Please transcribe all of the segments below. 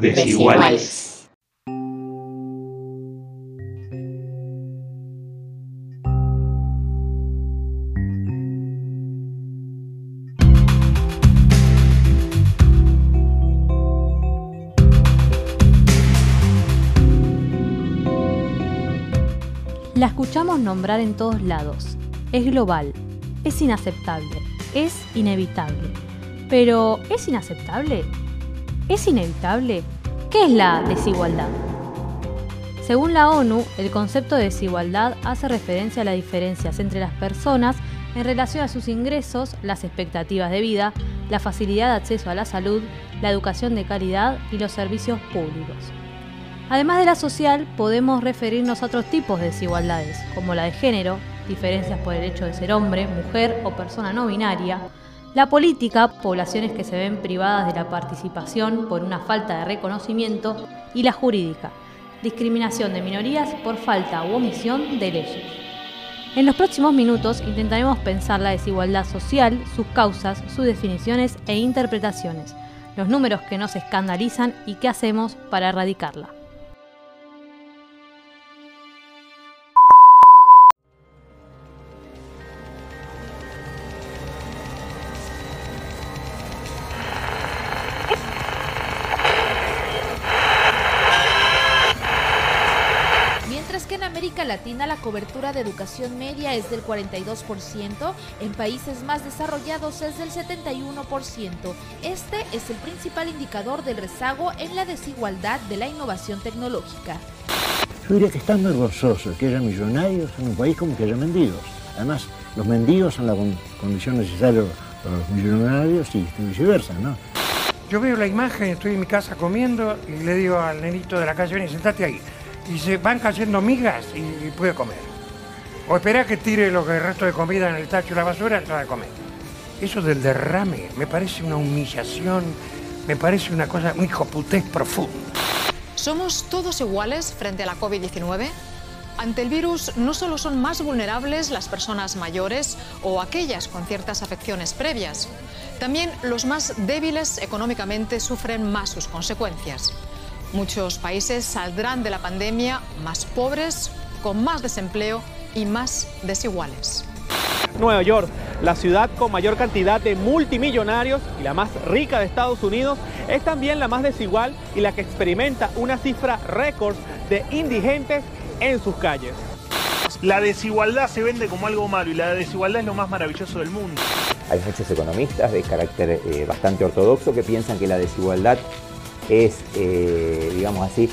Desiguales. La escuchamos nombrar en todos lados. Es global, es inaceptable, es inevitable. Pero, ¿es inaceptable? ¿Es inevitable? ¿Qué es la desigualdad? Según la ONU, el concepto de desigualdad hace referencia a las diferencias entre las personas en relación a sus ingresos, las expectativas de vida, la facilidad de acceso a la salud, la educación de calidad y los servicios públicos. Además de la social, podemos referirnos a otros tipos de desigualdades, como la de género, diferencias por el hecho de ser hombre, mujer o persona no binaria, la política, poblaciones que se ven privadas de la participación por una falta de reconocimiento, y la jurídica, discriminación de minorías por falta u omisión de leyes. En los próximos minutos intentaremos pensar la desigualdad social, sus causas, sus definiciones e interpretaciones, los números que nos escandalizan y qué hacemos para erradicarla. Latina la cobertura de educación media es del 42%, en países más desarrollados es del 71%. Este es el principal indicador del rezago en la desigualdad de la innovación tecnológica. Yo diría que están vergonzoso que haya millonarios en un país como que haya mendigos. Además, los mendigos son la con- condición necesaria para los millonarios y viceversa, ¿no? Yo veo la imagen, estoy en mi casa comiendo y le digo al nenito de la calle, ven, sentate ahí. Y se van cayendo migas y, y puede comer. O espera que tire lo que el resto de comida en el tacho de la basura y va a comer. Eso del derrame me parece una humillación, me parece una cosa, un hijoputés profundo. ¿Somos todos iguales frente a la COVID-19? Ante el virus no solo son más vulnerables las personas mayores o aquellas con ciertas afecciones previas, también los más débiles económicamente sufren más sus consecuencias. Muchos países saldrán de la pandemia más pobres, con más desempleo y más desiguales. Nueva York, la ciudad con mayor cantidad de multimillonarios y la más rica de Estados Unidos, es también la más desigual y la que experimenta una cifra récord de indigentes en sus calles. La desigualdad se vende como algo malo y la desigualdad es lo más maravilloso del mundo. Hay muchos economistas de carácter eh, bastante ortodoxo que piensan que la desigualdad es, eh, digamos así,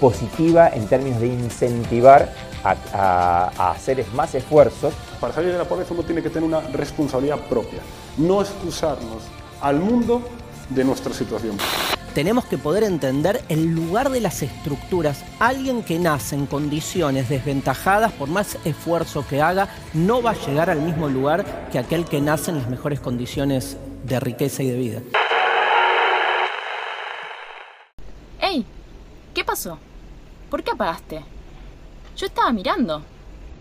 positiva en términos de incentivar a, a- a hacer más esfuerzos. Para salir de la pobreza uno tiene que tener una responsabilidad propia, no excusarnos al mundo de nuestra situación. Tenemos que poder entender el lugar de las estructuras. Alguien que nace en condiciones desventajadas, por más esfuerzo que haga, no va a llegar al mismo lugar que aquel que nace en las mejores condiciones de riqueza y de vida. ¿Qué pasó? ¿Por qué apagaste? Yo estaba mirando.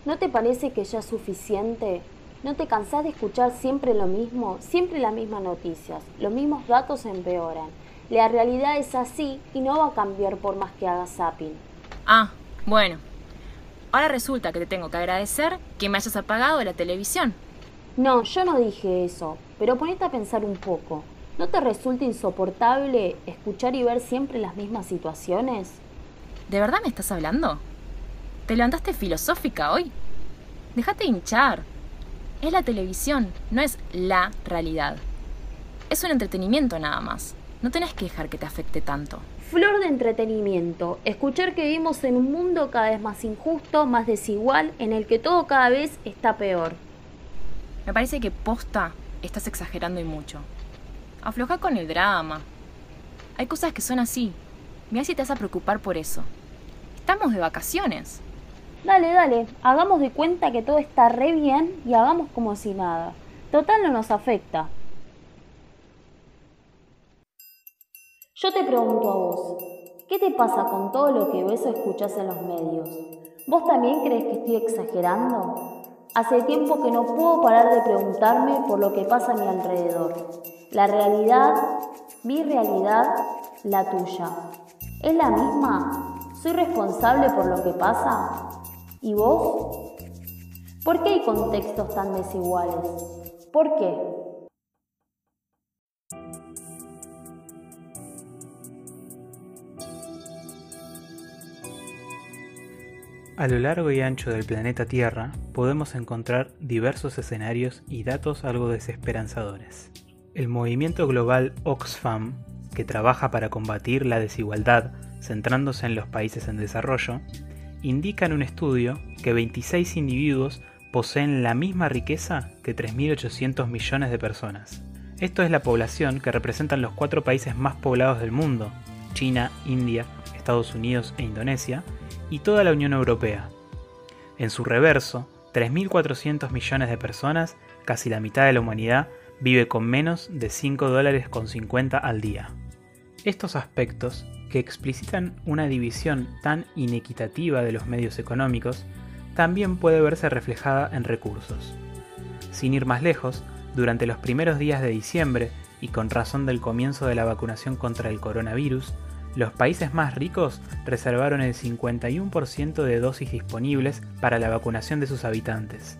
¿No te parece que ya es suficiente? ¿No te cansás de escuchar siempre lo mismo? Siempre las mismas noticias. Los mismos datos empeoran. La realidad es así y no va a cambiar por más que hagas zapping. Ah, bueno. Ahora resulta que te tengo que agradecer que me hayas apagado la televisión. No, yo no dije eso, pero ponete a pensar un poco. ¿No te resulta insoportable escuchar y ver siempre las mismas situaciones? ¿De verdad me estás hablando? ¿Te levantaste filosófica hoy? Déjate hinchar. Es la televisión, no es la realidad. Es un entretenimiento nada más. No tenés que dejar que te afecte tanto. Flor de entretenimiento, escuchar que vivimos en un mundo cada vez más injusto, más desigual, en el que todo cada vez está peor. Me parece que posta estás exagerando y mucho. Afloja con el drama. Hay cosas que son así. Mira si te vas a preocupar por eso. Estamos de vacaciones. Dale, dale, hagamos de cuenta que todo está re bien y hagamos como si nada. Total no nos afecta. Yo te pregunto a vos, ¿qué te pasa con todo lo que ves o escuchás en los medios? ¿Vos también crees que estoy exagerando? Hace tiempo que no puedo parar de preguntarme por lo que pasa a mi alrededor. La realidad, mi realidad, la tuya. ¿Es la misma? ¿Soy responsable por lo que pasa? ¿Y vos? ¿Por qué hay contextos tan desiguales? ¿Por qué? A lo largo y ancho del planeta Tierra podemos encontrar diversos escenarios y datos algo desesperanzadores. El movimiento global Oxfam, que trabaja para combatir la desigualdad centrándose en los países en desarrollo, indica en un estudio que 26 individuos poseen la misma riqueza que 3.800 millones de personas. Esto es la población que representan los cuatro países más poblados del mundo, China, India, Estados Unidos e Indonesia, y toda la Unión Europea. En su reverso, 3.400 millones de personas, casi la mitad de la humanidad, vive con menos de 5 dólares con 50 al día. Estos aspectos, que explicitan una división tan inequitativa de los medios económicos, también puede verse reflejada en recursos. Sin ir más lejos, durante los primeros días de diciembre y con razón del comienzo de la vacunación contra el coronavirus, los países más ricos reservaron el 51% de dosis disponibles para la vacunación de sus habitantes,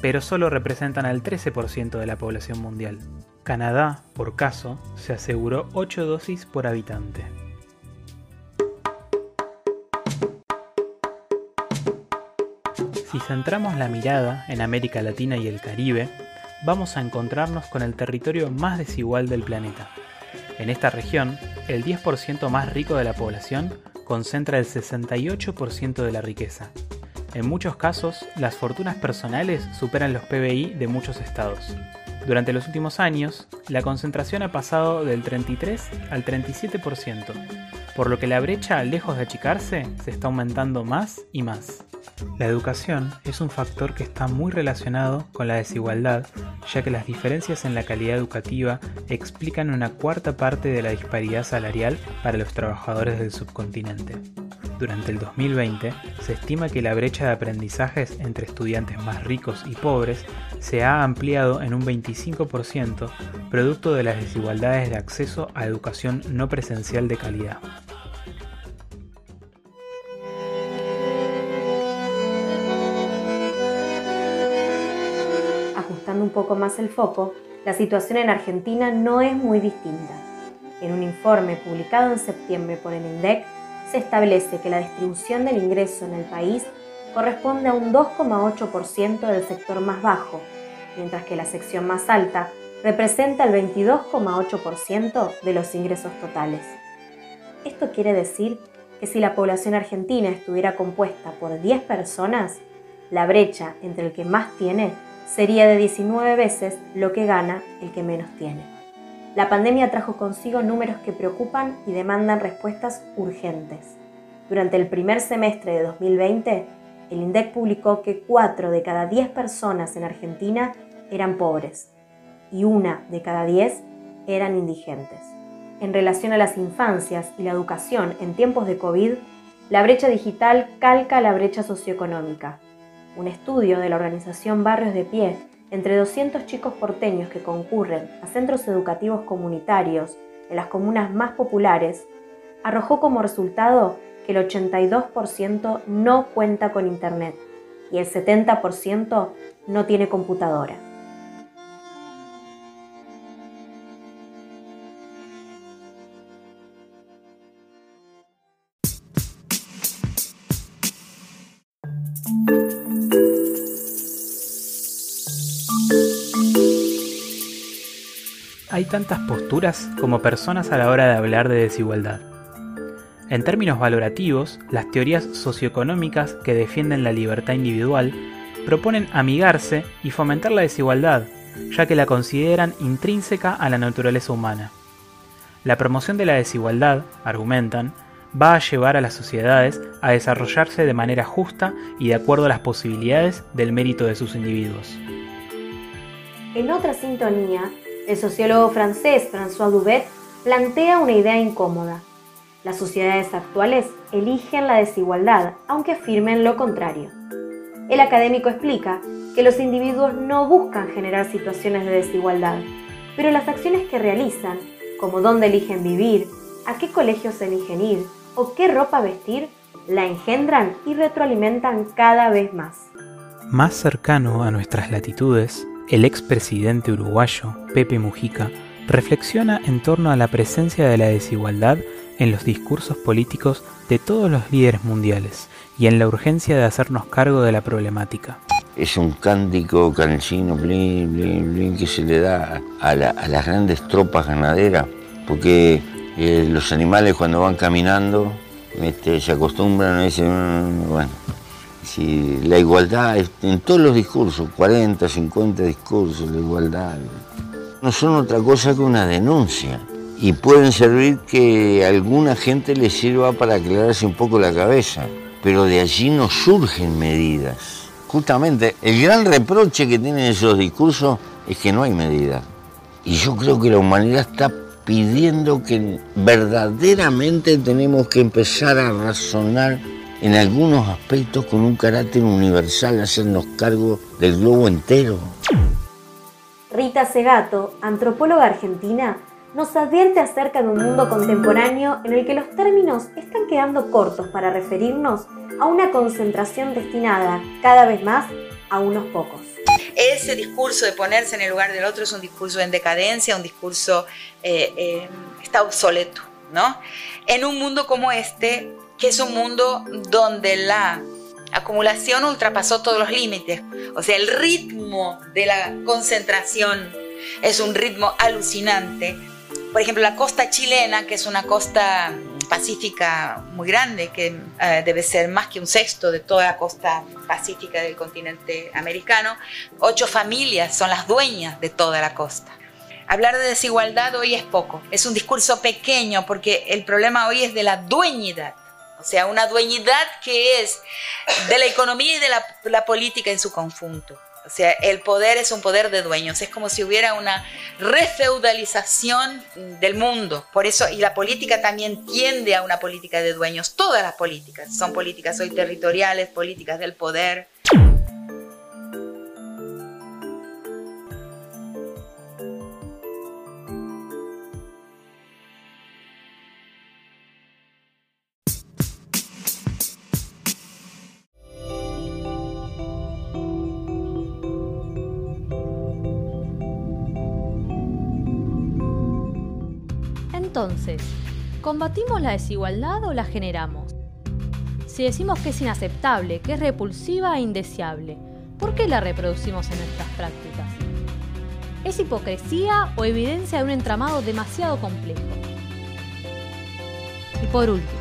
pero solo representan al 13% de la población mundial. Canadá, por caso, se aseguró 8 dosis por habitante. Si centramos la mirada en América Latina y el Caribe, vamos a encontrarnos con el territorio más desigual del planeta. En esta región, el 10% más rico de la población concentra el 68% de la riqueza. En muchos casos, las fortunas personales superan los PBI de muchos estados. Durante los últimos años, la concentración ha pasado del 33 al 37%, por lo que la brecha, lejos de achicarse, se está aumentando más y más. La educación es un factor que está muy relacionado con la desigualdad, ya que las diferencias en la calidad educativa explican una cuarta parte de la disparidad salarial para los trabajadores del subcontinente. Durante el 2020, se estima que la brecha de aprendizajes entre estudiantes más ricos y pobres se ha ampliado en un 25%, producto de las desigualdades de acceso a educación no presencial de calidad. Un poco más el foco, la situación en Argentina no es muy distinta. En un informe publicado en septiembre por el INDEC, se establece que la distribución del ingreso en el país corresponde a un 2,8% del sector más bajo, mientras que la sección más alta representa el 22,8% de los ingresos totales. Esto quiere decir que si la población argentina estuviera compuesta por 10 personas, la brecha entre el que más tiene sería de 19 veces lo que gana el que menos tiene. La pandemia trajo consigo números que preocupan y demandan respuestas urgentes. Durante el primer semestre de 2020, el INDEC publicó que 4 de cada 10 personas en Argentina eran pobres y una de cada 10 eran indigentes. En relación a las infancias y la educación en tiempos de COVID, la brecha digital calca la brecha socioeconómica. Un estudio de la organización Barrios de Pie entre 200 chicos porteños que concurren a centros educativos comunitarios en las comunas más populares, arrojó como resultado que el 82% no cuenta con Internet y el 70% no tiene computadora. Tantas posturas como personas a la hora de hablar de desigualdad. En términos valorativos, las teorías socioeconómicas que defienden la libertad individual proponen amigarse y fomentar la desigualdad, ya que la consideran intrínseca a la naturaleza humana. La promoción de la desigualdad, argumentan, va a llevar a las sociedades a desarrollarse de manera justa y de acuerdo a las posibilidades del mérito de sus individuos. En otra sintonía, el sociólogo francés François Dubet plantea una idea incómoda. Las sociedades actuales eligen la desigualdad, aunque afirmen lo contrario. El académico explica que los individuos no buscan generar situaciones de desigualdad, pero las acciones que realizan, como dónde eligen vivir, a qué colegios eligen ir, o qué ropa vestir la engendran y retroalimentan cada vez más. Más cercano a nuestras latitudes, el expresidente uruguayo Pepe Mujica reflexiona en torno a la presencia de la desigualdad en los discursos políticos de todos los líderes mundiales y en la urgencia de hacernos cargo de la problemática. Es un cántico cansino, blin, blin, blin, que se le da a, las grandes tropas ganaderas, porque eh, los animales cuando van caminando este, se acostumbran a decir, mm, bueno, si la igualdad en todos los discursos, 40, 50 discursos, la igualdad, no son otra cosa que una denuncia y pueden servir que a alguna gente le sirva para aclararse un poco la cabeza, pero de allí no surgen medidas. Justamente el gran reproche que tienen esos discursos es que no hay medidas. Y yo creo que la humanidad está pidiendo que verdaderamente tenemos que empezar a razonar en algunos aspectos con un carácter universal, hacernos cargo del globo entero. Rita Segato, antropóloga argentina, nos advierte acerca de un mundo contemporáneo en el que los términos están quedando cortos para referirnos a una concentración destinada cada vez más a unos pocos. Ese discurso de ponerse en el lugar del otro es un discurso en decadencia, un discurso eh, eh, está obsoleto, ¿no? En un mundo como este, que es un mundo donde la acumulación ultrapasó todos los límites, o sea, el ritmo de la concentración es un ritmo alucinante. Por ejemplo, la costa chilena, que es una costa pacífica muy grande, que eh, debe ser más que un sexto de toda la costa pacífica del continente americano. Ocho familias son las dueñas de toda la costa. Hablar de desigualdad hoy es poco, es un discurso pequeño porque el problema hoy es de la dueñidad, o sea, una dueñidad que es de la economía y de la, política en su conjunto. O sea, el poder es un poder de dueños, es como si hubiera una refeudalización del mundo. Por eso, y la política también tiende a una política de dueños. Todas las políticas son políticas hoy territoriales, políticas del poder. Entonces, ¿combatimos la desigualdad o la generamos? Si decimos que es inaceptable, que es repulsiva e indeseable, ¿por qué la reproducimos en nuestras prácticas? ¿Es hipocresía o evidencia de un entramado demasiado complejo? Y por último,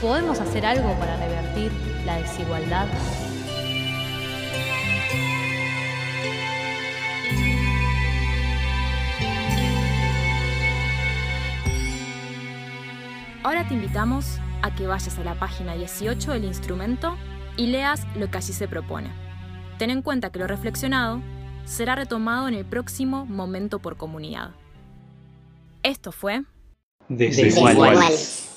¿podemos hacer algo para revertir la desigualdad? Ahora te invitamos a que vayas a la página 18 del instrumento y leas lo que allí se propone. Ten en cuenta que lo reflexionado será retomado en el próximo Momento por Comunidad. Esto fue... Desiguales.